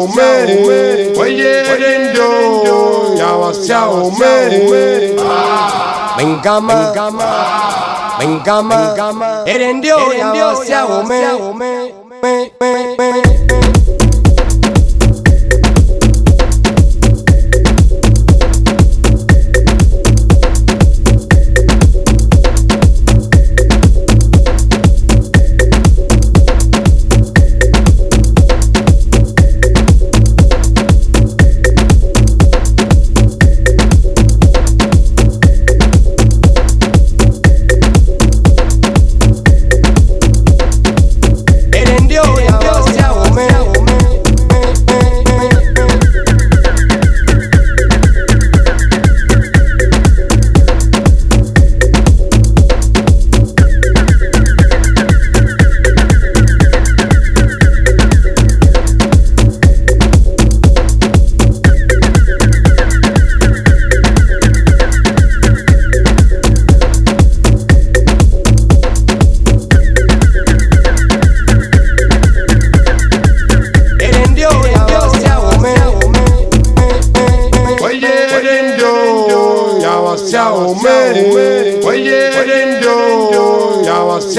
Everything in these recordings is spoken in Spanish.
ume Oye ndio ya wasia ume Mengama Mengama Ere ndio ya wasia ume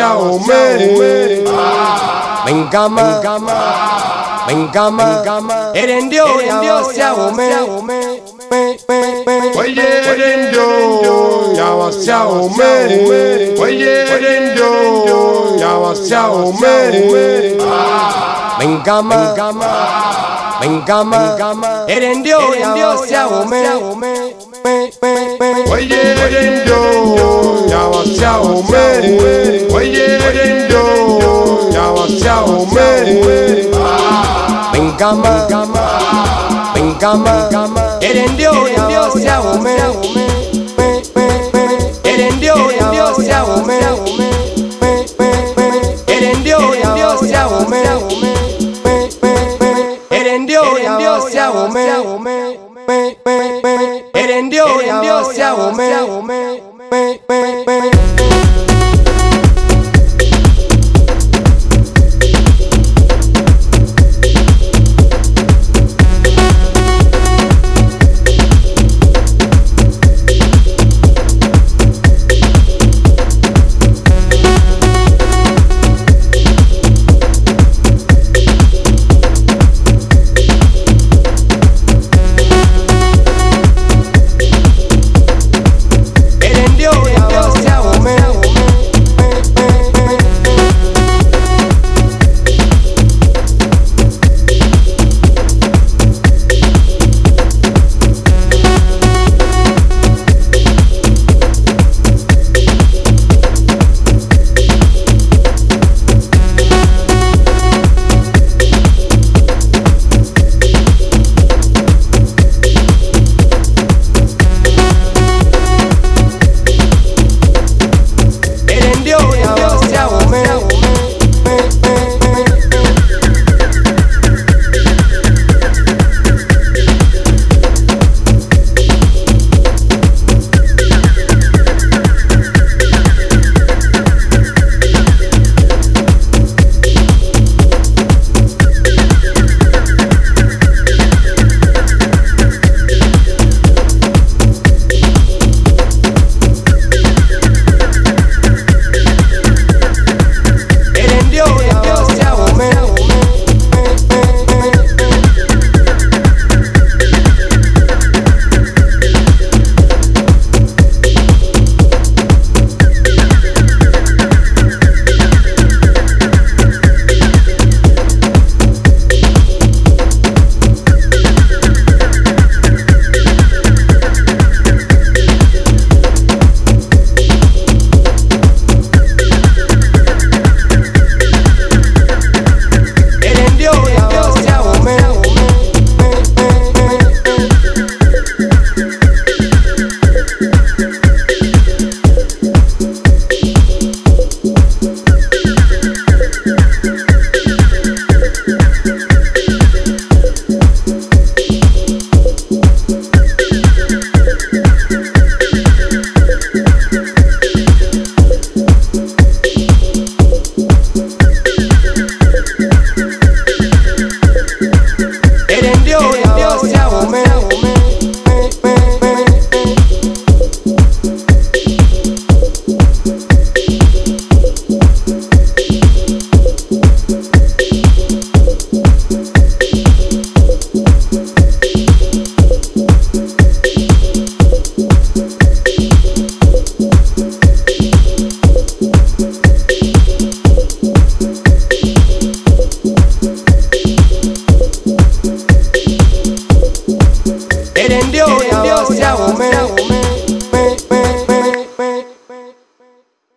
ya wasia ume Mengama Mengama Ere ndio ya wasia ume Oye ndio ya wasia ume Oye ndio ya wasia ume Mengama Mengama Ere ndio ya wasia ume Oye ndio Mengama Ere ndio ya wasia ume Ere ndio ya wasia ume Ere ndio ya wasia ume Ere ndio ya wasia ume Ere ndio ya wasia ume They didn't